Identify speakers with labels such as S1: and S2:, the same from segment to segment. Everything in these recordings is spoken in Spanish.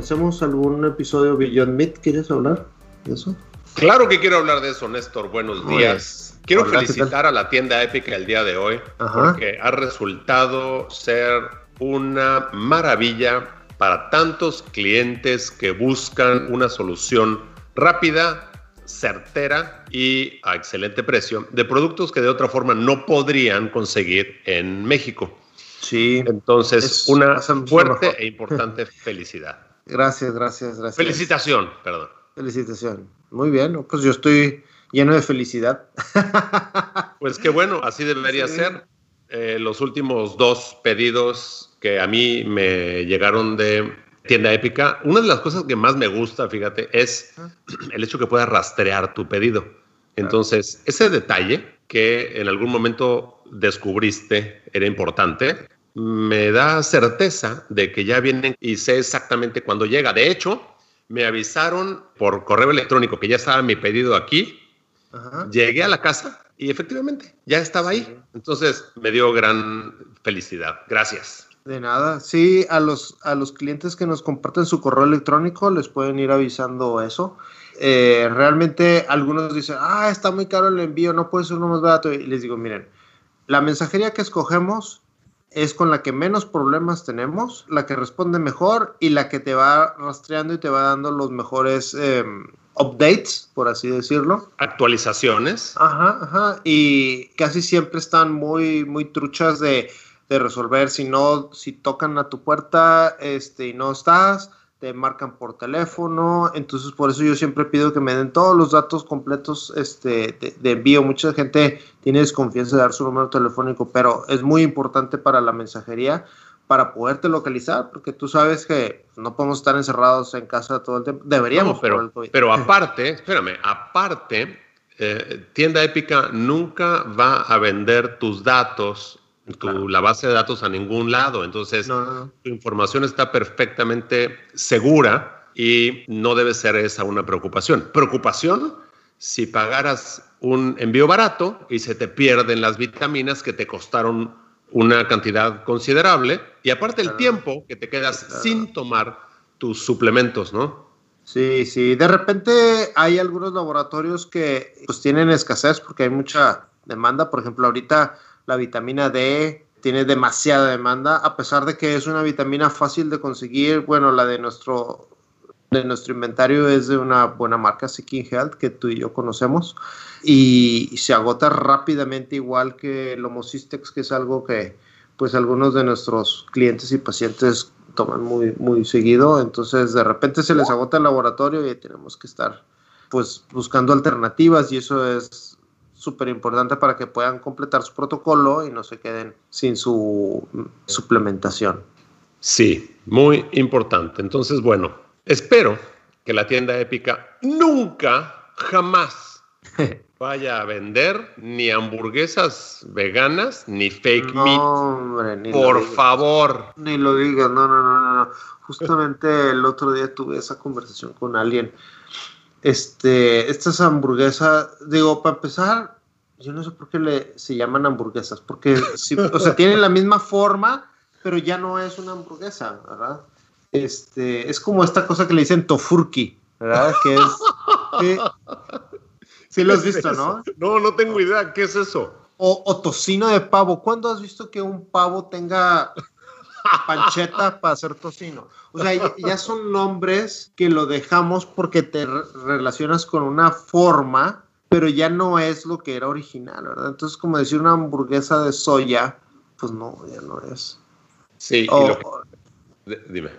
S1: Comencemos algún episodio Beyond Meat. ¿Quieres hablar de eso?
S2: Claro que quiero hablar de eso, Néstor. Buenos días. Quiero felicitar a la tienda Épica el día de hoy porque ha resultado ser una maravilla para tantos clientes que buscan una solución rápida, certera y a excelente precio de productos que de otra forma no podrían conseguir en México.
S1: Sí.
S2: Entonces, una fuerte e importante felicidad.
S1: Gracias, gracias, gracias.
S2: Felicitación, perdón.
S1: Felicitación. Muy bien, pues yo estoy lleno de felicidad.
S2: Pues qué bueno, así debería ser. Eh, los últimos dos pedidos que a mí me llegaron de tienda épica, una de las cosas que más me gusta, fíjate, es el hecho que puedas rastrear tu pedido. Entonces, ese detalle que en algún momento descubriste era importante, me da certeza de que ya vienen y sé exactamente cuándo llega. De hecho, me avisaron por correo electrónico que ya estaba mi pedido aquí. Llegué a la casa y efectivamente ya estaba ahí. Entonces me dio gran felicidad. Gracias.
S1: De nada. Sí, a los, a los clientes que nos comparten su correo electrónico les pueden ir avisando eso. Eh, realmente algunos dicen, ah, está muy caro el envío, no puede ser uno más barato. Y les digo, miren, la mensajería que escogemos es con la que menos problemas tenemos, la que responde mejor y la que te va rastreando y te va dando los mejores em, updates, por así decirlo.
S2: Actualizaciones.
S1: Ajá, ajá. Y casi siempre están muy, muy truchas de, de resolver. Si no, si tocan a tu puerta este, y no estás, te marcan por teléfono, entonces por eso yo siempre pido que me den todos los datos completos este, de, envío. Mucha gente tiene desconfianza de dar su número telefónico, pero es muy importante para la mensajería para poderte localizar, porque tú sabes que no podemos estar encerrados en casa todo el tiempo. Deberíamos,
S2: pero, pero aparte, espérame, aparte, eh, Tienda Épica nunca va a vender tus datos la base de datos a ningún lado. Entonces, tu información está perfectamente segura y no debe ser esa una preocupación. Preocupación si pagaras un envío barato y se te pierden las vitaminas que te costaron una cantidad considerable y aparte el tiempo que te quedas sin tomar tus suplementos, ¿no?
S1: Sí, sí. De repente hay algunos laboratorios que pues tienen escasez porque hay mucha demanda. Por ejemplo, ahorita la vitamina D tiene demasiada demanda, a pesar de que es una vitamina fácil de conseguir. Bueno, la de nuestro, de nuestro inventario es de una buena marca, Seeking Health, que tú y yo conocemos, y, se agota rápidamente, igual que el Homocistex, que es algo que pues algunos de nuestros clientes y pacientes toman muy, muy seguido. Entonces, de repente se les agota el laboratorio y tenemos que estar pues buscando alternativas y eso es súper importante para que puedan completar su protocolo y no se queden sin su suplementación.
S2: Sí, muy importante. Entonces, bueno, espero que la tienda épica nunca, jamás vaya a vender ni hamburguesas veganas ni fake meat. Por favor.
S1: Ni lo digas, no, no, no, no. Justamente el otro día tuve esa conversación con alguien este, estas hamburguesas, digo, para empezar, yo no sé por qué le, se llaman hamburguesas, porque, o sea, tienen la misma forma, pero ya no es una hamburguesa, ¿verdad? Este, es como esta cosa que le dicen tofurki, ¿verdad? Que es... sí lo has visto, ¿no?
S2: No, no tengo idea, ¿qué es eso?
S1: O, o tocino de pavo. ¿Cuándo has visto que un pavo tenga pancheta para hacer tocino. O sea, ya, son nombres que lo dejamos porque te relacionas con una forma, pero ya no es lo que era original, ¿verdad? Entonces, como decir una hamburguesa de soya, pues no, ya no es.
S2: Sí, dime.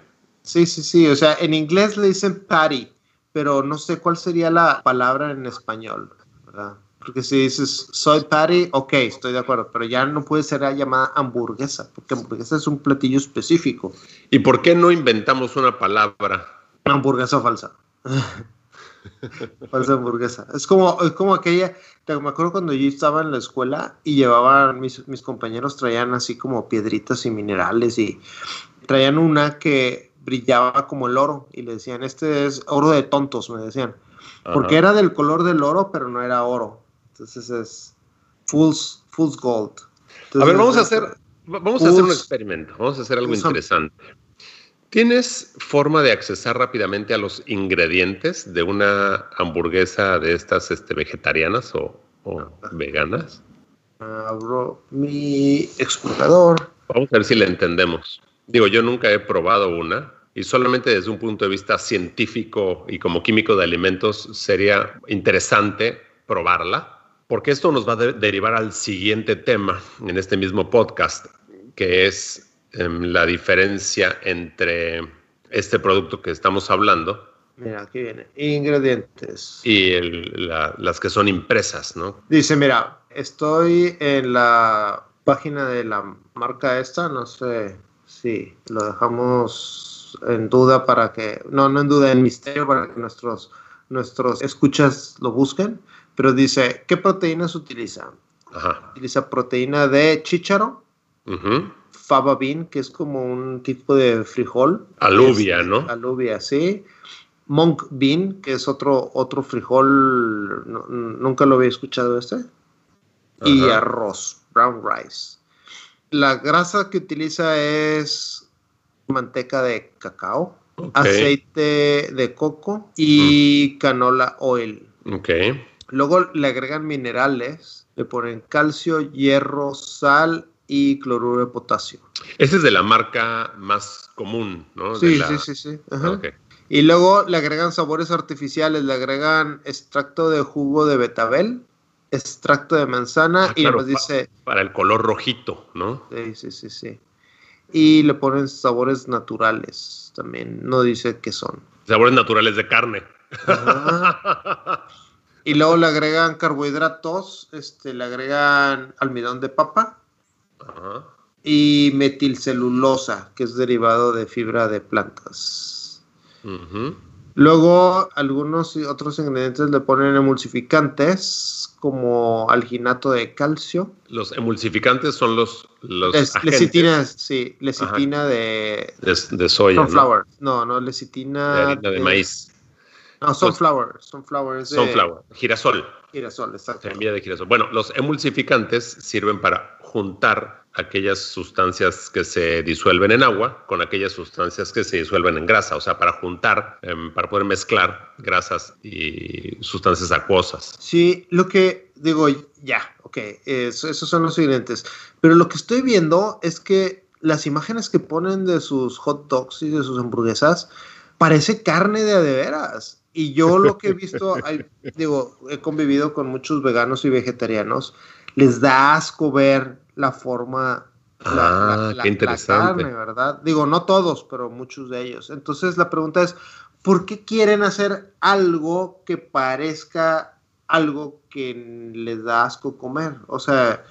S1: Sí, sí, sí. O sea, en inglés le dicen patty, pero no sé cuál sería la palabra en español, ¿verdad? Porque si dices soy patty, ok, estoy de acuerdo, pero ya no puede ser llamada hamburguesa, porque hamburguesa es un platillo específico.
S2: ¿Y por qué no inventamos una palabra?
S1: Hamburguesa falsa. falsa hamburguesa. Es como, es como aquella, me acuerdo cuando yo estaba en la escuela y llevaban, mis, mis compañeros traían así como piedritas y minerales y traían una que brillaba como el oro y le decían, este es oro de tontos, me decían. Porque era del color del oro, pero no era oro. Entonces es Fool's, fool's Gold.
S2: a ver, vamos a hacer, vamos a hacer un experimento, vamos a hacer algo interesante. ¿Tienes forma de accesar rápidamente a los ingredientes de una hamburguesa de estas este, vegetarianas o, veganas?
S1: Abro mi explorador.
S2: Vamos a ver si la entendemos. Digo, yo nunca he probado una y solamente desde un punto de vista científico y como químico de alimentos sería interesante probarla porque esto nos va a derivar al siguiente tema en este mismo podcast, que es em, la diferencia entre este producto que estamos hablando.
S1: Mira, aquí viene. Ingredientes.
S2: Y las que son impresas, ¿no?
S1: Dice, mira, estoy en la página de la marca esta, no sé si lo dejamos en duda para que, no, no en duda, en misterio para que nuestros, nuestros escuchas lo busquen pero dice, ¿qué proteínas utiliza? Utiliza proteína de chícharo, fava bean, que es como un tipo de frijol.
S2: Alubia, ¿no?
S1: Alubia, sí. Monk bean, que es otro, otro frijol, nunca lo había escuchado este. Y arroz, brown rice. La grasa que utiliza es manteca de cacao, aceite de coco y canola oil.
S2: Okay.
S1: Luego le agregan minerales, le ponen calcio, hierro, sal y cloruro de potasio.
S2: Ese es de la marca más común, ¿no?
S1: Sí, sí, sí, sí. Y luego le agregan sabores artificiales, le agregan extracto de jugo de betabel, extracto de manzana ah, y nos dice...
S2: Para el color rojito, ¿no?
S1: Sí, sí, sí, sí. Y le ponen sabores naturales también, no dice qué son.
S2: Sabores naturales de carne.
S1: Y luego le agregan carbohidratos, este, le agregan almidón de papa y metilcelulosa, que es derivado de fibra de plantas. Luego algunos otros ingredientes le ponen emulsificantes como alginato de calcio.
S2: Los emulsificantes son los, los
S1: lecitina, sí, lecitina de,
S2: de, soya.
S1: Sunflower. No, no, lecitina
S2: de, de maíz.
S1: No, sunflower. Sunflower.
S2: sunflower. Girasol.
S1: Girasol, exacto.
S2: Semilla de girasol. Bueno, los emulsificantes sirven para juntar aquellas sustancias que se disuelven en agua con aquellas sustancias que se disuelven en grasa, o sea, para juntar, em, para poder mezclar grasas y sustancias acuosas.
S1: Sí, lo que digo, ya, ok, esos son los ingredientes, pero lo que estoy viendo es que las imágenes que ponen de sus hot dogs y de sus hamburguesas parece carne de adeveras. Y yo lo que he visto, digo, he convivido con muchos veganos y vegetarianos, les da asco ver la forma,
S2: ah, la, interesante.
S1: carne, ¿verdad? Digo, no todos, pero muchos de ellos. Entonces la pregunta es, ¿por qué quieren hacer algo que parezca algo que les da asco comer? O sea,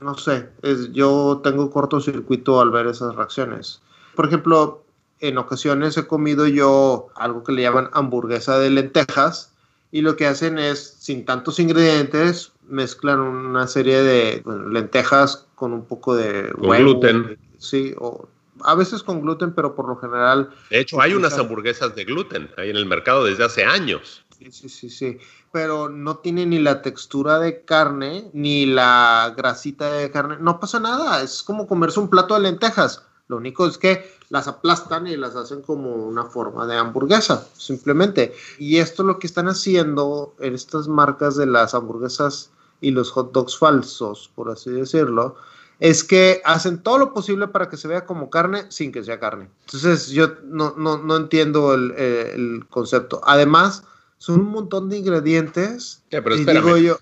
S1: no sé, es, yo tengo cortocircuito al ver esas reacciones. Por ejemplo, en ocasiones he comido yo algo que le llaman hamburguesa de lentejas y lo que hacen es, sin tantos ingredientes, mezclan una serie de lentejas con un poco de
S2: gluten.
S1: Sí, o a veces con gluten, pero por lo general...
S2: De hecho, hay unas hamburguesas de gluten ahí en el mercado desde hace años.
S1: Sí, sí, sí, sí. Pero no tiene ni la textura de carne, ni la grasita de carne. No pasa nada. Es como comerse un plato de lentejas. Lo único es que las aplastan y las hacen como una forma de hamburguesa, simplemente. Y esto lo que están haciendo en estas marcas de las hamburguesas y los hot dogs falsos, por así decirlo, es que hacen todo lo posible para que se vea como carne sin que sea carne. Entonces yo no, no, entiendo el, concepto. Además, son un montón de ingredientes.
S2: y digo yo,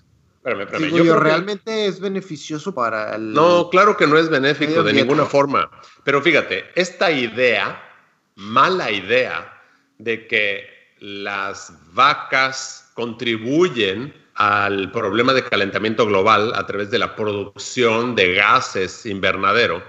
S1: yo, ¿realmente es beneficioso para el...
S2: No, claro que no es benéfico de ninguna forma. Pero fíjate, esta idea, mala idea, de que las vacas contribuyen al problema de calentamiento global a través de la producción de gases invernadero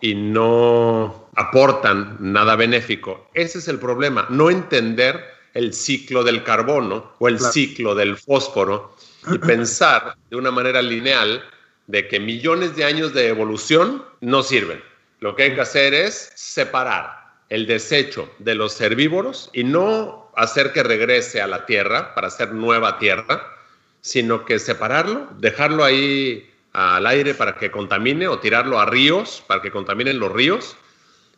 S2: y no aportan nada benéfico. Ese es el problema, no entender el ciclo del carbono o el ciclo del fósforo y pensar de una manera lineal de que millones de años de evolución no sirven. Lo que hay que hacer es separar el desecho de los herbívoros y no hacer que regrese a la tierra para hacer nueva tierra, sino que separarlo, dejarlo ahí al aire para que contamine o tirarlo a ríos para que contaminen los ríos.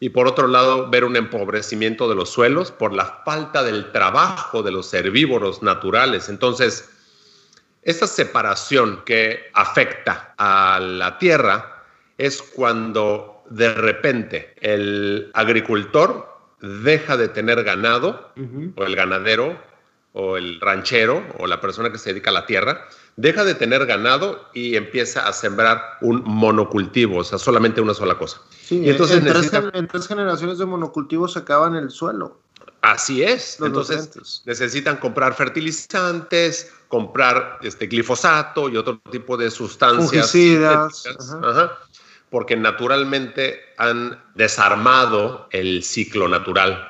S2: Y por otro lado, ver un empobrecimiento de los suelos por la falta del trabajo de los herbívoros naturales. Entonces, esta separación que afecta a la tierra es cuando de repente el agricultor deja de tener ganado, o el ganadero, o el ranchero, o la persona que se dedica a la tierra, deja de tener ganado y empieza a sembrar un monocultivo, o sea, solamente una sola cosa.
S1: y entonces en, tres, generaciones de monocultivos se acaban el suelo.
S2: Así es. entonces necesitan comprar fertilizantes, comprar este glifosato y otro tipo de sustancias. porque naturalmente han desarmado el ciclo natural.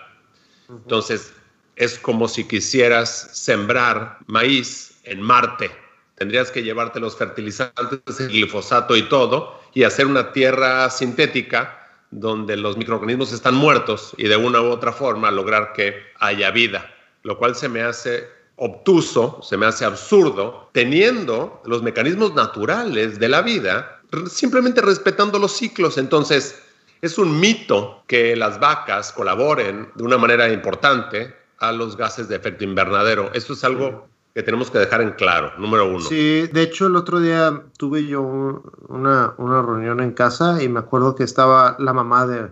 S2: Entonces, es como si quisieras sembrar maíz en Marte. Tendrías que llevarte los fertilizantes, el glifosato y todo, y hacer una tierra sintética donde los microorganismos están muertos y de una u otra forma lograr que haya vida, lo cual se me hace obtuso, se me hace absurdo, teniendo los mecanismos naturales de la vida, simplemente respetando los ciclos. Entonces, es un mito que las vacas colaboren de una manera importante a los gases de efecto invernadero. Eso es algo que tenemos que dejar en claro, número uno.
S1: Sí, de hecho el otro día tuve yo una, una reunión en casa y me acuerdo que estaba la mamá de,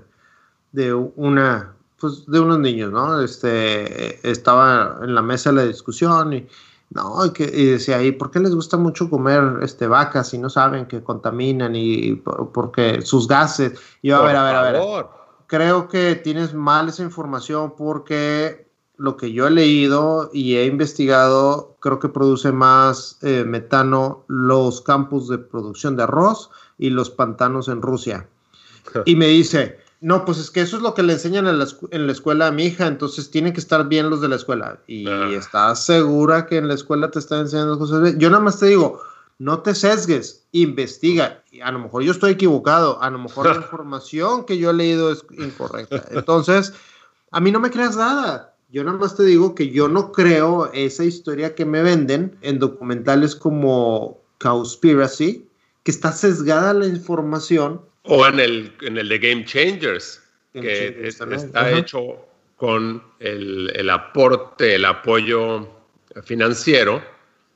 S1: de una pues de unos niños, ¿no? Este, estaba en la mesa de la discusión y, no, y, que, y decía, ¿y por qué les gusta mucho comer este, vacas si no saben que contaminan y, porque sus gases? Y yo, a ver, a ver, a ver. Creo que tienes mal esa información porque lo que yo he leído y he investigado, creo que produce más eh, metano los campos de producción de arroz y los pantanos en Rusia. y me dice, no, pues es que eso es lo que le enseñan en la, escuela a mi hija, entonces tienen que estar bien los de la escuela. Y ah. estás segura que en la escuela te están enseñando cosas bien. Yo nada más te digo, no te sesgues, investiga. Y a lo mejor yo estoy equivocado, a lo mejor la información que yo he leído es incorrecta. Entonces, a mí no me creas nada. Yo nada más te digo que yo no creo esa historia que me venden en documentales como Cowspiracy, que está sesgada la información.
S2: O en el, en el de Game Changers, que está hecho con el, aporte, el apoyo financiero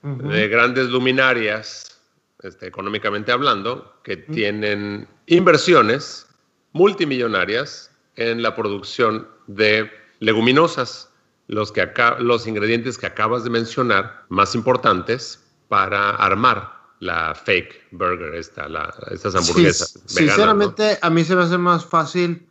S2: de grandes luminarias, este, económicamente hablando, que tienen inversiones multimillonarias en la producción de leguminosas, los, que los ingredientes que acabas de mencionar, más importantes para armar la fake burger, esta, la, estas hamburguesas.
S1: sinceramente, a mí se me hace más fácil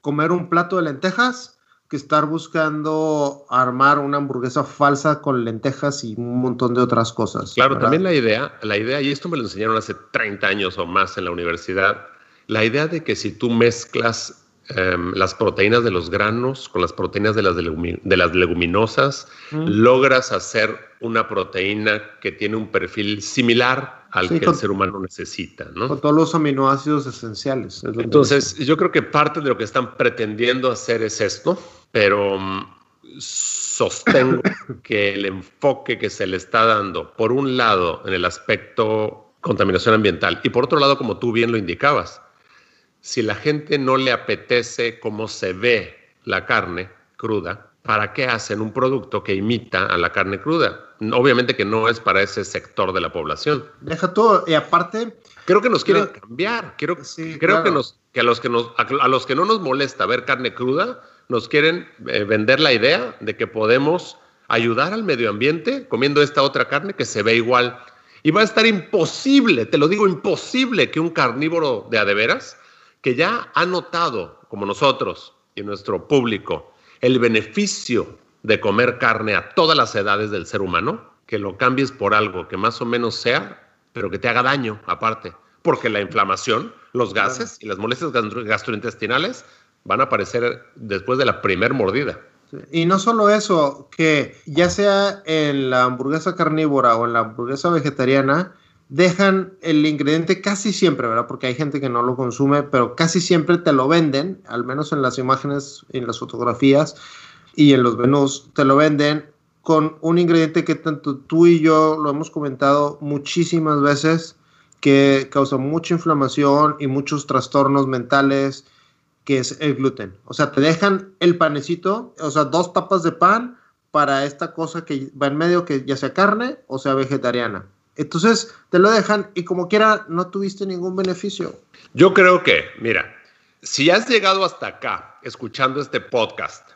S1: comer un plato de lentejas que estar buscando armar una hamburguesa falsa con lentejas y un montón de otras cosas.
S2: Claro, también la idea, la idea, y esto me lo enseñaron hace 30 años o más en la universidad, la idea de que si tú mezclas em, las proteínas de los granos con las proteínas de las, de las leguminosas, logras hacer una proteína que tiene un perfil similar al que el ser humano necesita, ¿no?
S1: Con todos los aminoácidos esenciales.
S2: Entonces, yo creo que parte de lo que están pretendiendo hacer es esto, pero mm, sostengo que el enfoque que se le está dando, por un lado, en el aspecto contaminación ambiental, y por otro lado, como tú bien lo indicabas, si la gente no le apetece cómo se ve la carne cruda, ¿para qué hacen un producto que imita a la carne cruda? Obviamente que no es para ese sector de la población.
S1: Deja todo, y aparte...
S2: Creo que nos quieren cambiar, creo, creo que, nos, que, a, los que, nos, a los que no nos molesta ver carne cruda, nos quieren eh, vender la idea de que podemos ayudar al medio ambiente comiendo esta otra carne que se ve igual. Y va a estar imposible, te lo digo, imposible que un carnívoro de adeveras, que ya ha notado, como nosotros y nuestro público, el beneficio de comer carne a todas las edades del ser humano, que lo cambies por algo que más o menos sea, pero que te haga daño aparte. Porque la inflamación, los gases y las molestias gastrointestinales van a aparecer después de la primer mordida.
S1: Y no solo eso, que ya sea en la hamburguesa carnívora o en la hamburguesa vegetariana, dejan el ingrediente casi siempre, ¿verdad? Porque hay gente que no lo consume, pero casi siempre te lo venden, al menos en las imágenes, en las fotografías y en los menús, te lo venden con un ingrediente que tanto tú y yo lo hemos comentado muchísimas veces, que causa mucha inflamación y muchos trastornos mentales, que es el gluten. O sea, te dejan el panecito, o sea, dos tapas de pan para esta cosa que va en medio, que ya sea carne o sea vegetariana. Entonces, te lo dejan y como quiera, no tuviste ningún beneficio.
S2: Yo creo que, mira, si has llegado hasta acá escuchando este podcast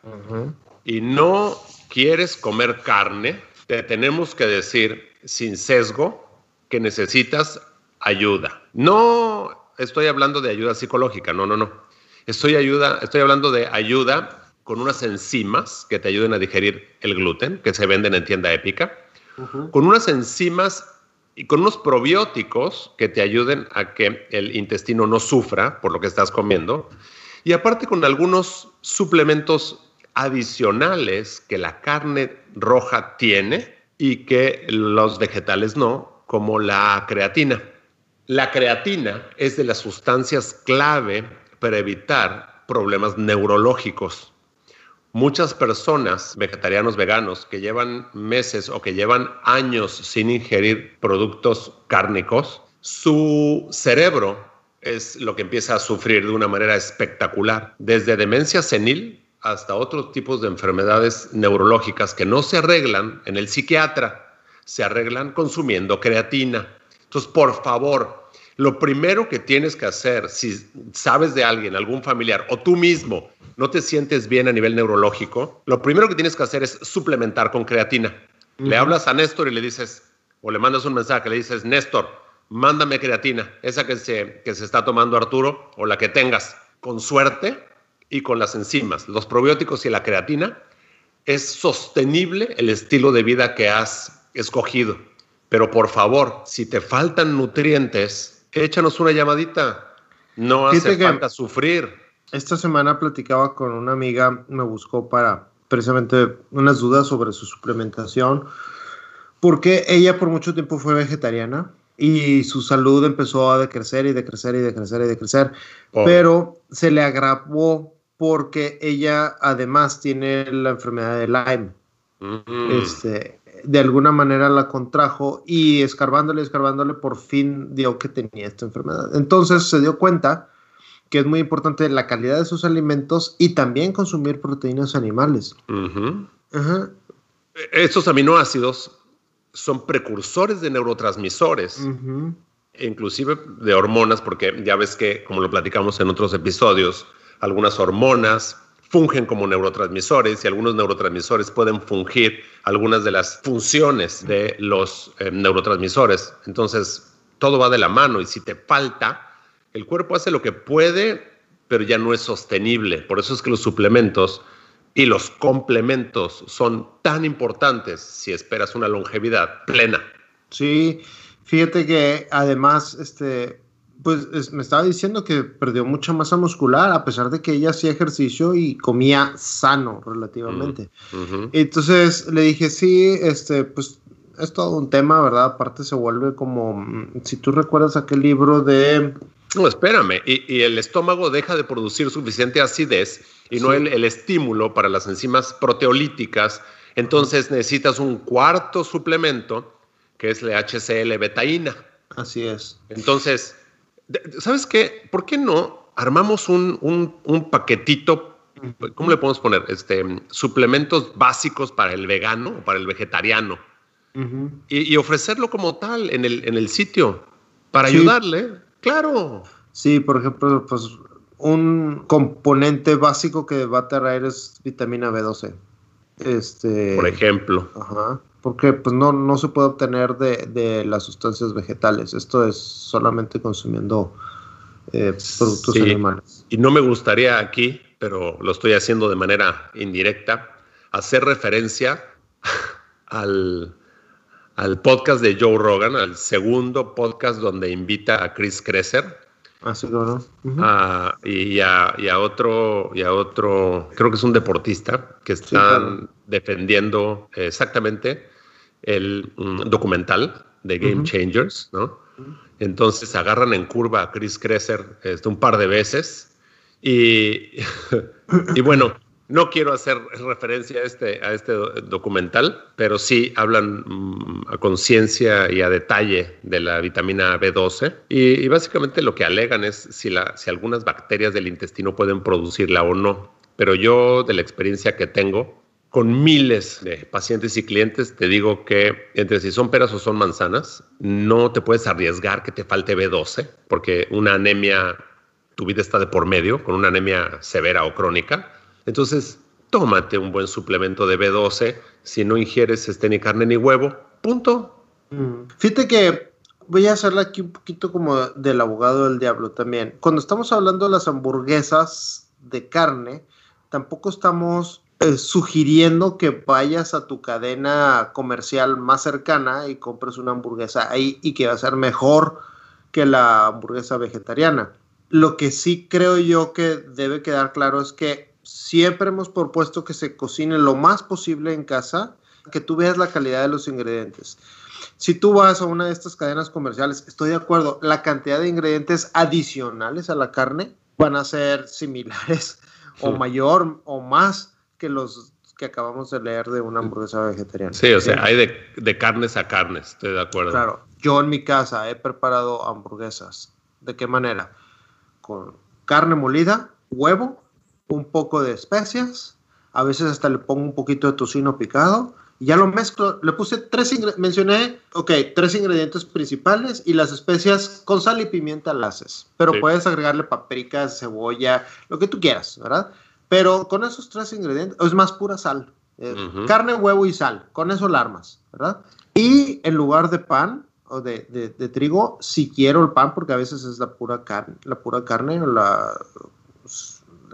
S2: y no quieres comer carne, te tenemos que decir sin sesgo que necesitas ayuda. No estoy hablando de ayuda psicológica, no, no, no. Estoy, ayuda, estoy hablando de ayuda con unas enzimas que te ayuden a digerir el gluten, que se venden en tienda épica, con unas enzimas y con unos probióticos que te ayuden a que el intestino no sufra por lo que estás comiendo, y aparte con algunos suplementos adicionales que la carne roja tiene y que los vegetales no, como la creatina. La creatina es de las sustancias clave para evitar problemas neurológicos. Muchas personas, vegetarianos, veganos, que llevan meses o que llevan años sin ingerir productos cárnicos, su cerebro es lo que empieza a sufrir de una manera espectacular, desde demencia senil hasta otros tipos de enfermedades neurológicas que no se arreglan en el psiquiatra, se arreglan consumiendo creatina. Entonces, por favor, lo primero que tienes que hacer, si sabes de alguien, algún familiar o tú mismo no te sientes bien a nivel neurológico, lo primero que tienes que hacer es suplementar con creatina. Le hablas a Néstor y le dices, o le mandas un mensaje, le dices, Néstor, mándame creatina, esa que se, que se está tomando Arturo o la que tengas. Con suerte, y con las enzimas, los probióticos y la creatina, es sostenible el estilo de vida que has escogido. Pero por favor, si te faltan nutrientes, échanos una llamadita. No hace falta sufrir.
S1: Esta semana platicaba con una amiga, me buscó para precisamente unas dudas sobre su suplementación, porque ella por mucho tiempo fue vegetariana y su salud empezó a decrecer y decrecer y decrecer y decrecer, oh. pero se le agravó porque ella además tiene la enfermedad de Lyme. Mm. Este, de alguna manera la contrajo y escarbándole, escarbándole, por fin dio que tenía esta enfermedad. Entonces se dio cuenta que es muy importante la calidad de sus alimentos y también consumir proteínas animales.
S2: Estos aminoácidos son precursores de neurotransmisores, inclusive de hormonas, porque ya ves que, como lo platicamos en otros episodios, algunas hormonas fungen como neurotransmisores y algunos neurotransmisores pueden fungir algunas de las funciones de los eh, neurotransmisores. Entonces, todo va de la mano y si te falta, el cuerpo hace lo que puede, pero ya no es sostenible. Por eso es que los suplementos y los complementos son tan importantes si esperas una longevidad plena.
S1: Sí, fíjate que además, este, pues me estaba diciendo que perdió mucha masa muscular a pesar de que ella hacía ejercicio y comía sano relativamente. Mm, Entonces le dije, sí, este, pues es todo un tema, ¿verdad? Aparte se vuelve como, mm, si tú recuerdas aquel libro de...
S2: No, espérame, y, el estómago deja de producir suficiente acidez y no el, el estímulo para las enzimas proteolíticas, entonces necesitas un cuarto suplemento que es la HCL betaína.
S1: Así es.
S2: Entonces, ¿Sabes qué? ¿Por qué no armamos un, paquetito? ¿Cómo le podemos poner? Este, suplementos básicos para el vegano o para el vegetariano. y, ofrecerlo como tal en el, en el sitio para ayudarle. Claro.
S1: Sí, por ejemplo, pues un componente básico que va a traer es vitamina B12. Este,
S2: por ejemplo.
S1: Ajá porque pues no, no se puede obtener de, las sustancias vegetales. Esto es solamente consumiendo eh, productos animales.
S2: Y no me gustaría aquí, pero lo estoy haciendo de manera indirecta, hacer referencia al, al podcast de Joe Rogan, al segundo podcast donde invita a Chris Kresser.
S1: Ah, sí, claro.
S2: Ah, y, a, y, a, otro, y a otro, creo que es un deportista, que están defendiendo exactamente el mm, documental de Game Changers, ¿no? Entonces agarran en curva a Chris Kresser este, un par de veces y, y bueno, no quiero hacer referencia a este, a este documental, pero sí hablan mm, a conciencia y a detalle de la vitamina B12. Y, básicamente lo que alegan es si, la, si algunas bacterias del intestino pueden producirla o no. Pero yo, de la experiencia que tengo, con miles de pacientes y clientes, te digo que entre si son peras o son manzanas, no te puedes arriesgar que te falte B12, porque una anemia, tu vida está de por medio, con una anemia severa o crónica entonces, tómate un buen suplemento de B12 si no ingieres este, ni carne ni huevo. Punto.
S1: Mm. Fíjate que voy a hacerle aquí un poquito como del abogado del diablo también. Cuando estamos hablando de las hamburguesas de carne, tampoco estamos eh, sugiriendo que vayas a tu cadena comercial más cercana y compres una hamburguesa ahí y que va a ser mejor que la hamburguesa vegetariana. Lo que sí creo yo que debe quedar claro es que siempre hemos propuesto que se cocine lo más posible en casa, que tú veas la calidad de los ingredientes. Si tú vas a una de estas cadenas comerciales, estoy de acuerdo, la cantidad de ingredientes adicionales a la carne van a ser similares o mayor o más que los que acabamos de leer de una hamburguesa vegetariana.
S2: Sí, o sea, hay de, de carnes a carnes, estoy de acuerdo.
S1: Claro, yo en mi casa he preparado hamburguesas. ¿De qué manera? Con carne molida, huevo, un poco de especias, a veces hasta le pongo un poquito de tocino picado, y ya lo mezclo, le puse tres, mencioné, ok, tres ingredientes principales y las especias con sal y pimienta las haces, pero puedes agregarle paprika, cebolla, lo que tú quieras, ¿verdad? Pero con esos tres ingredientes, es más pura sal, eh, carne, huevo y sal, con eso la armas, ¿verdad? Y en lugar de pan, o de, de, trigo, si quiero el pan, porque a veces es la pura carne, la pura carne, la,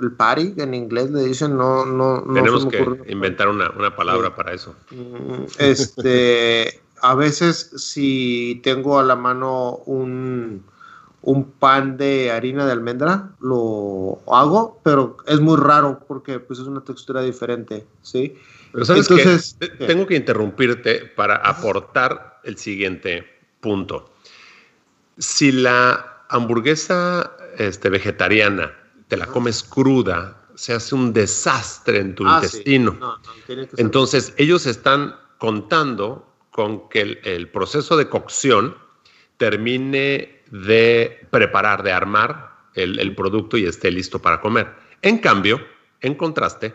S1: el party, en inglés le dicen, no, no,
S2: no Tenemos que inventar una, una palabra para eso.
S1: Mm, este, a veces si tengo a la mano un, un pan de harina de almendra, lo hago, pero es muy raro porque pues es una textura diferente, ¿sí?
S2: Pero sabes Entonces, tengo que interrumpirte para aportar el siguiente punto. Si la hamburguesa este, vegetariana te la comes cruda, se hace un desastre en tu ah, intestino. Entonces, ellos están contando con que el, proceso de cocción termine de preparar, de armar el, producto y esté listo para comer. En cambio, en contraste,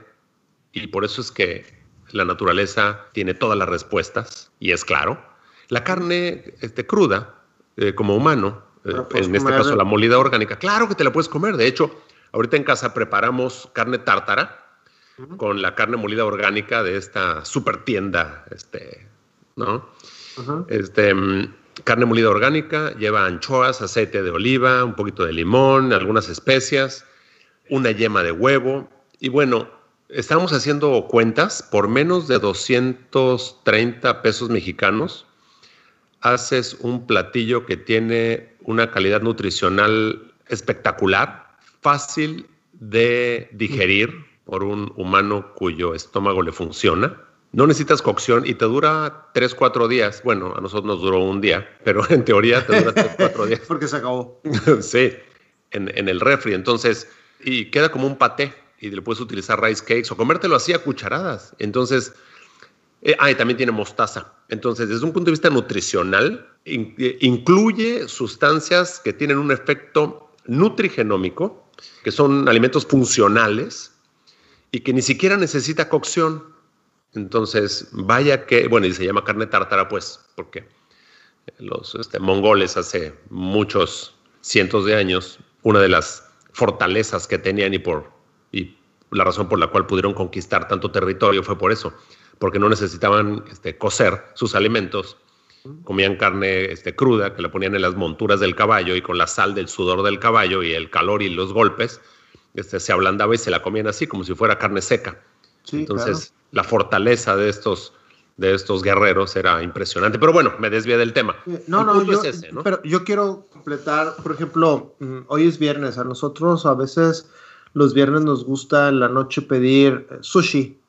S2: y por eso es que la naturaleza tiene todas las respuestas, y es claro, la carne este, cruda, eh, como humano, eh, en este caso la molida orgánica, claro que te la puedes comer. De hecho, Ahorita en casa preparamos carne tártara con la carne molida orgánica de esta super tienda, este, ¿no? Este, mm, carne molida orgánica, lleva anchoas, aceite de oliva, un poquito de limón, algunas especias, una yema de huevo. Y bueno, estamos haciendo cuentas por menos de 230 pesos mexicanos. Haces un platillo que tiene una calidad nutricional espectacular fácil de digerir por un humano cuyo estómago le funciona. No necesitas cocción y te dura 3, 4 días. Bueno, a nosotros nos duró un día, pero en teoría te dura 3, 4 días.
S1: Porque se acabó.
S2: sí, en, el refri. Entonces, y queda como un paté y le puedes utilizar rice cakes o comértelo así a cucharadas. Entonces, eh, ah, y también tiene mostaza. Entonces, desde un punto de vista nutricional, eh, incluye sustancias que tienen un efecto nutrigenómico que son alimentos funcionales y que ni siquiera necesita cocción. Entonces, vaya que, bueno, y se llama carne tártara, pues, porque los este, mongoles hace muchos cientos de años, una de las fortalezas que tenían y por y la razón por la cual pudieron conquistar tanto territorio fue por eso, porque no necesitaban este, cocer sus alimentos comían carne este, cruda que la ponían en las monturas del caballo y con la sal del sudor del caballo y el calor y los golpes este, se ablandaba y se la comían así como si fuera carne seca. Entonces la fortaleza de estos de estos guerreros era impresionante. Pero bueno, me desvié del tema.
S1: Eh, no, no, yo, pero yo quiero completar, por ejemplo, mm, hoy es viernes, a nosotros a veces los viernes nos gusta en la noche pedir eh, sushi.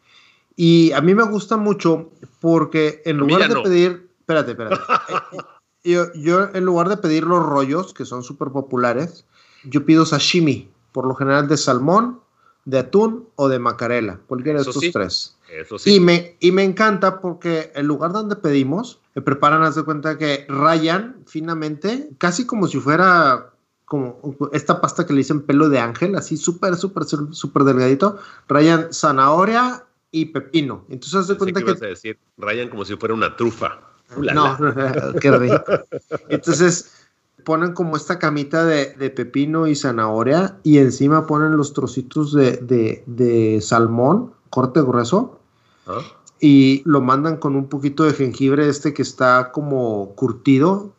S1: Y a mí me gusta mucho porque en lugar de pedir, espérate, espérate. yo, yo en lugar de pedir los rollos, que son súper populares, yo pido sashimi, por lo general de salmón, de atún o de macarela, cualquiera de estos tres. Eso sí. Y me, y me encanta porque el lugar donde pedimos, me preparan, haz de cuenta que rayan finamente, casi como si fuera como esta pasta que le dicen pelo de ángel, así súper, súper, súper delgadito, rayan zanahoria y pepino. Entonces haz de cuenta que...
S2: decir, rayan como si fuera una trufa.
S1: No, qué rico. Entonces ponen como esta camita de, pepino y zanahoria y encima ponen los trocitos de, salmón, corte grueso, ah. y lo mandan con un poquito de jengibre este que está como curtido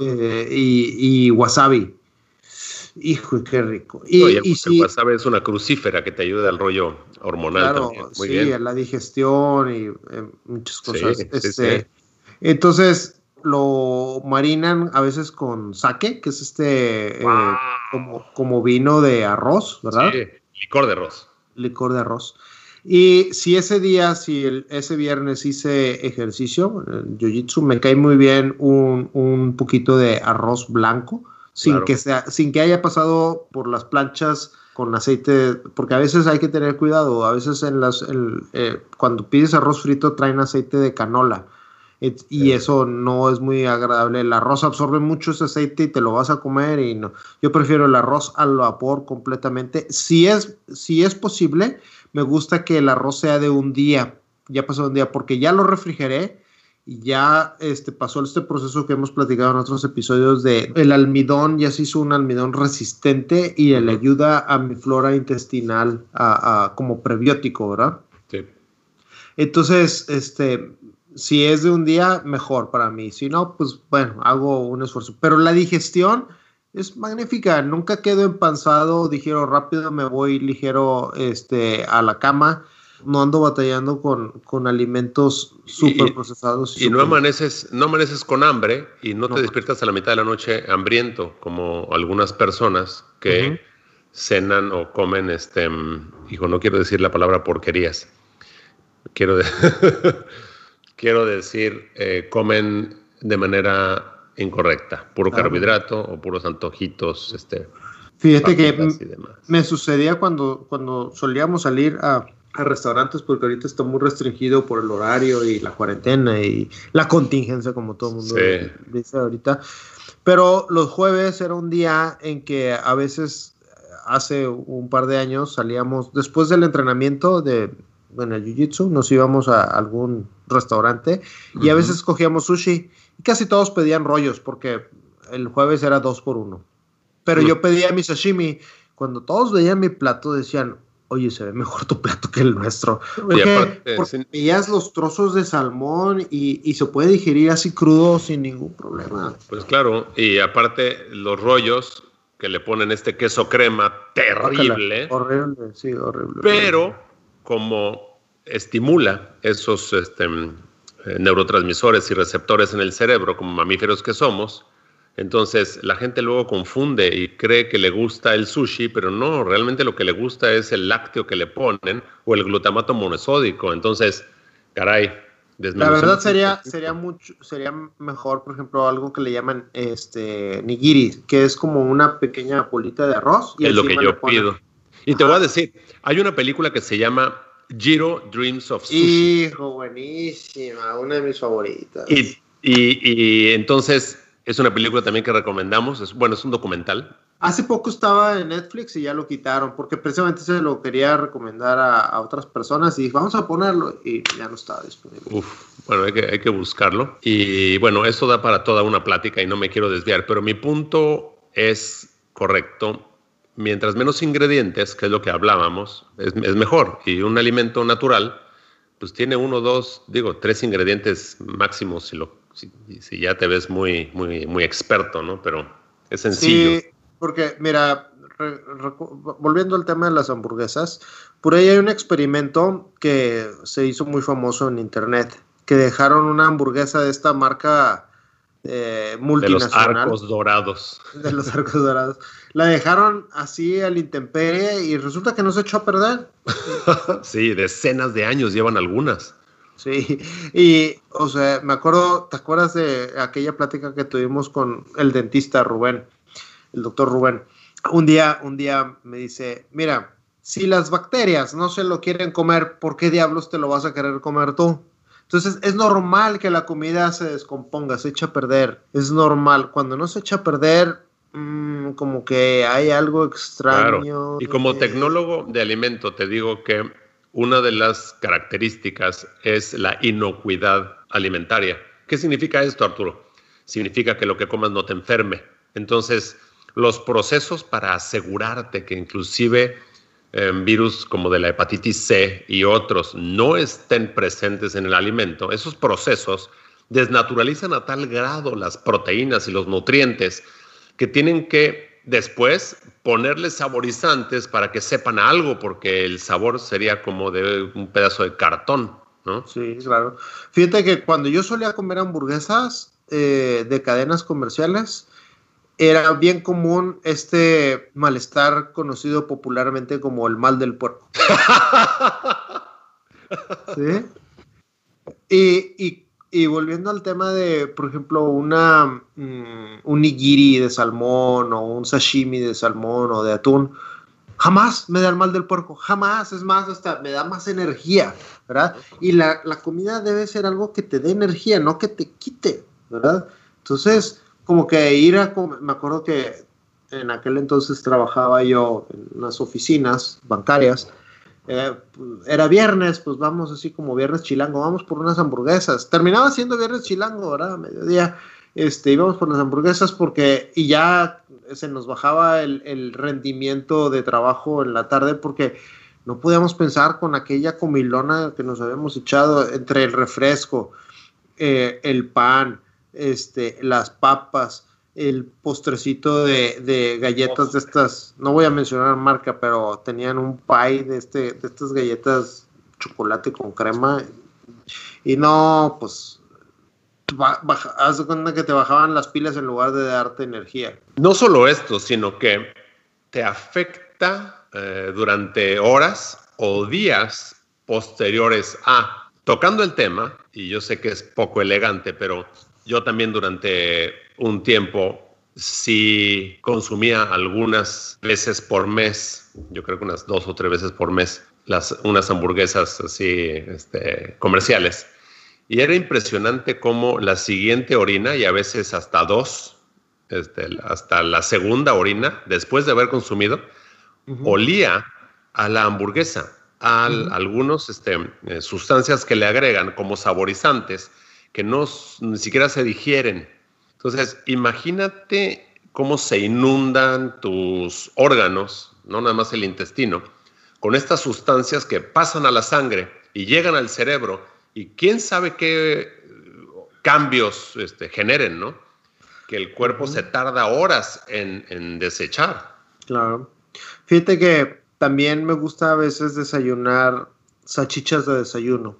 S1: eh, y, wasabi. Hijo, qué rico.
S2: Y, el, wasabi es una crucífera que te ayuda al rollo hormonal también. Muy sí,
S1: a la digestión y eh, muchas cosas. Este, entonces, lo marinan a veces con sake, que es este eh, como, vino de arroz, ¿verdad? Sí,
S2: licor de arroz.
S1: Licor de arroz. Y si ese día, si el, ese viernes hice ejercicio, jiu-jitsu, me cae muy bien un, un, poquito de arroz blanco, sin, que sea, sin que haya pasado por las planchas con aceite, porque a veces hay que tener cuidado, a veces en las, eh, cuando pides arroz frito traen aceite de canola y eso no es muy agradable. El arroz absorbe mucho ese aceite y te lo vas a comer y no. Yo prefiero el arroz al vapor completamente. Si es, si es posible, me gusta que el arroz sea de un día, ya pasó un día, porque ya lo refrigeré y ya este, pasó este proceso que hemos platicado en otros episodios de el almidón, ya se hizo un almidón resistente y le ayuda a mi flora intestinal a, como prebiótico, ¿verdad? Sí. Entonces, este, si es de un día, mejor para mí. Si no, pues bueno, hago un esfuerzo. Pero la digestión es magnífica. Nunca quedo empanzado, dijeron rápido, me voy ligero este, a la cama. No ando batallando con, con alimentos súper procesados.
S2: Y, no, amaneces, no amaneces con hambre y no, te despiertas a la mitad de la noche hambriento, como algunas personas que cenan o comen, este, hijo, no quiero decir la palabra porquerías. Quiero decir... quiero decir, eh, comen de manera incorrecta, puro carbohidrato o puros antojitos. Este,
S1: Fíjate que me sucedía cuando, cuando solíamos salir a, restaurantes porque ahorita está muy restringido por el horario y la cuarentena y la contingencia, como todo el mundo dice ahorita. Pero los jueves era un día en que a veces, hace un par de años, salíamos, después del entrenamiento de, en el jiu-jitsu, nos íbamos a algún restaurante y a veces cogíamos sushi y casi todos pedían rollos porque el jueves era dos por uno. Pero yo pedía mi sashimi. Cuando todos veían mi plato decían, oye, se ve mejor tu plato que el nuestro. Porque, veías los trozos de salmón y, y, se puede digerir así crudo sin ningún problema.
S2: Pues claro, y aparte los rollos que le ponen este queso crema terrible.
S1: Horrible, sí, horrible.
S2: Pero como estimula esos este, eh, neurotransmisores y receptores en el cerebro, como mamíferos que somos, entonces la gente luego confunde y cree que le gusta el sushi, pero no, realmente lo que le gusta es el lácteo que le ponen o el glutamato monosódico. Entonces, caray.
S1: La verdad sería, sería, mucho, sería mejor, por ejemplo, algo que le llaman este nigiri, que es como una pequeña bolita de arroz.
S2: Y es lo que yo pido. Y te voy a decir, hay una película que se llama Giro Dreams of
S1: Sushi. Hijo, buenísima, una de mis favoritas.
S2: Y, y, entonces es una película también que recomendamos. Es, bueno, es un documental.
S1: Hace poco estaba en Netflix y ya lo quitaron, porque precisamente se lo quería recomendar a, otras personas y dije, vamos a ponerlo y ya no estaba disponible.
S2: Uf, bueno, hay que, hay que buscarlo. Y bueno, eso da para toda una plática y no me quiero desviar, pero mi punto es correcto mientras menos ingredientes, que es lo que hablábamos, es, mejor. Y un alimento natural, pues tiene uno, dos, digo, tres ingredientes máximos si, ya te ves muy, muy, muy experto, ¿no? Pero es sencillo.
S1: Sí, porque mira, volviendo al tema de las hamburguesas, por ahí hay un experimento que se hizo muy famoso en internet, que dejaron una hamburguesa de esta marca multinacional.
S2: De los arcos dorados.
S1: De los arcos dorados. La dejaron así al intemperie y resulta que no se echó a perder.
S2: sí, decenas de años llevan algunas.
S1: Sí, y o sea, me acuerdo, ¿te acuerdas de aquella plática que tuvimos con el dentista Rubén, el doctor Rubén? Un día, un día me dice, mira, si las bacterias no se lo quieren comer, ¿por qué diablos te lo vas a querer comer tú? Entonces es normal que la comida se descomponga, se echa a perder. Es normal. Cuando no se echa a perder, mmm, como que hay algo extraño. Claro.
S2: Y como tecnólogo de alimento, te digo que una de las características es la inocuidad alimentaria. ¿Qué significa esto, Arturo? Significa que lo que comas no te enferme. Entonces, los procesos para asegurarte que inclusive virus como de la hepatitis C y otros no estén presentes en el alimento, esos procesos desnaturalizan a tal grado las proteínas y los nutrientes que tienen que después ponerles saborizantes para que sepan algo, porque el sabor sería como de un pedazo de cartón, ¿no?
S1: Sí, claro. Fíjate que cuando yo solía comer hamburguesas eh, de cadenas comerciales, era bien común este malestar conocido popularmente como el mal del puerco. ¿Sí? Y, volviendo al tema de, por ejemplo, una, mm, un nigiri de salmón o un sashimi de salmón o de atún, jamás me da el mal del puerco, jamás, es más, hasta me da más energía, ¿verdad? Y la, la comida debe ser algo que te dé energía, no que te quite, ¿verdad? Entonces, como que ir a, me acuerdo que en aquel entonces trabajaba yo en unas oficinas bancarias, eh, era viernes, pues vamos así como viernes chilango, vamos por unas hamburguesas. Terminaba siendo viernes chilango, ¿verdad? Mediodía, este, íbamos por las hamburguesas porque, y ya se nos bajaba el, rendimiento de trabajo en la tarde porque no podíamos pensar con aquella comilona que nos habíamos echado entre el refresco, eh, el pan, este, las papas, el postrecito de, galletas de estas, no voy a mencionar marca, pero tenían un pie de, este, de estas galletas chocolate con crema. Y no, pues, haz de cuenta que te bajaban las pilas en lugar de darte energía.
S2: No solo esto, sino que te afecta eh, durante horas o días posteriores a, tocando el tema, y yo sé que es poco elegante, pero yo también durante un tiempo sí consumía algunas veces por mes, yo creo que unas dos o tres veces por mes, las, unas hamburguesas así este, comerciales. Y era impresionante cómo la siguiente orina, y a veces hasta dos, este, hasta la segunda orina, después de haber consumido, olía a la hamburguesa, a algunas este, eh, sustancias que le agregan como saborizantes que no ni siquiera se digieren. Entonces, imagínate cómo se inundan tus órganos, no nada más el intestino, con estas sustancias que pasan a la sangre y llegan al cerebro y quién sabe qué cambios este, generen, ¿no? Que el cuerpo se tarda horas en, en desechar.
S1: Claro. Fíjate que también me gusta a veces desayunar salchichas de desayuno,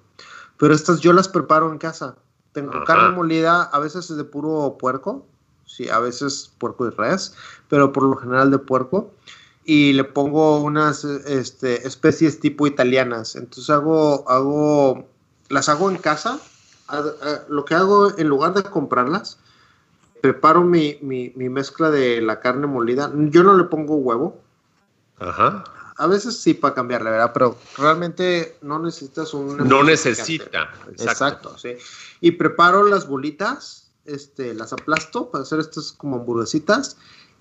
S1: pero estas yo las preparo en casa. Tengo carne molida, a veces es de puro puerco, sí, a veces puerco y res, pero por lo general de puerco. Y le pongo unas este, especies tipo italianas. Entonces hago, hago, las hago en casa. Lo que hago, en lugar de comprarlas, preparo mi, mi, mi mezcla de la carne molida. Yo no le pongo huevo.
S2: Ajá
S1: a veces sí para cambiarle, ¿verdad? Pero realmente no necesitas un...
S2: No necesita,
S1: exacto. sí. Y preparo las bolitas, este, las aplasto para hacer estas como hamburguesitas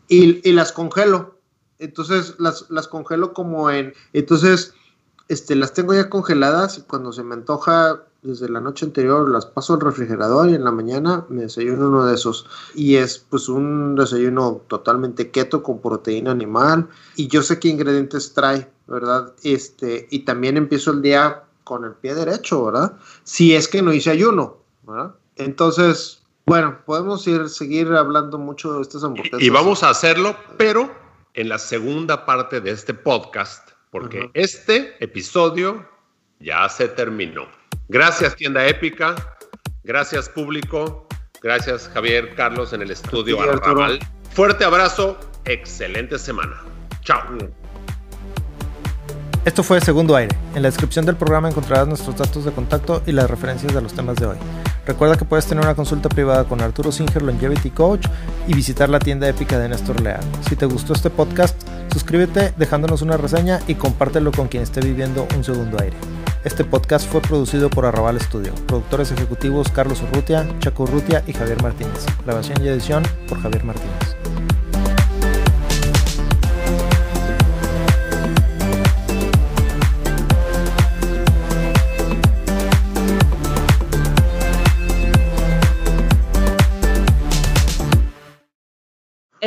S1: y, y las congelo. Entonces las, las congelo como en... Entonces, este, las tengo ya congeladas y cuando se me antoja desde la noche anterior las paso al refrigerador y en la mañana me desayuno uno de esos. Y es pues un desayuno totalmente keto con proteína animal y yo sé qué ingredientes trae, ¿verdad? Este, y también empiezo el día con el pie derecho, ¿verdad? Si es que no hice ayuno, ¿verdad? Entonces, bueno, podemos ir seguir hablando mucho de estas hamburguesas.
S2: Y vamos a hacerlo, pero en la segunda parte de este podcast, porque este episodio ya se terminó. Gracias, tienda épica. Gracias público. Gracias Javier, Carlos en el estudio Arrabal. Fuerte abrazo, excelente semana. Chao.
S3: Esto fue Segundo Aire. En la descripción del programa encontrarás nuestros datos de contacto y las referencias de los temas de hoy. Recuerda que puedes tener una consulta privada con Arturo Singer, Longevity Coach, y visitar la tienda épica de Néstor Leal. Si te gustó este podcast, suscríbete dejándonos una reseña y compártelo con quien esté viviendo un segundo aire. Este podcast fue producido por Arrabal Studio. Productores ejecutivos Carlos Urrutia, Chaco Urrutia y Javier Martínez. Grabación y edición por Javier Martínez.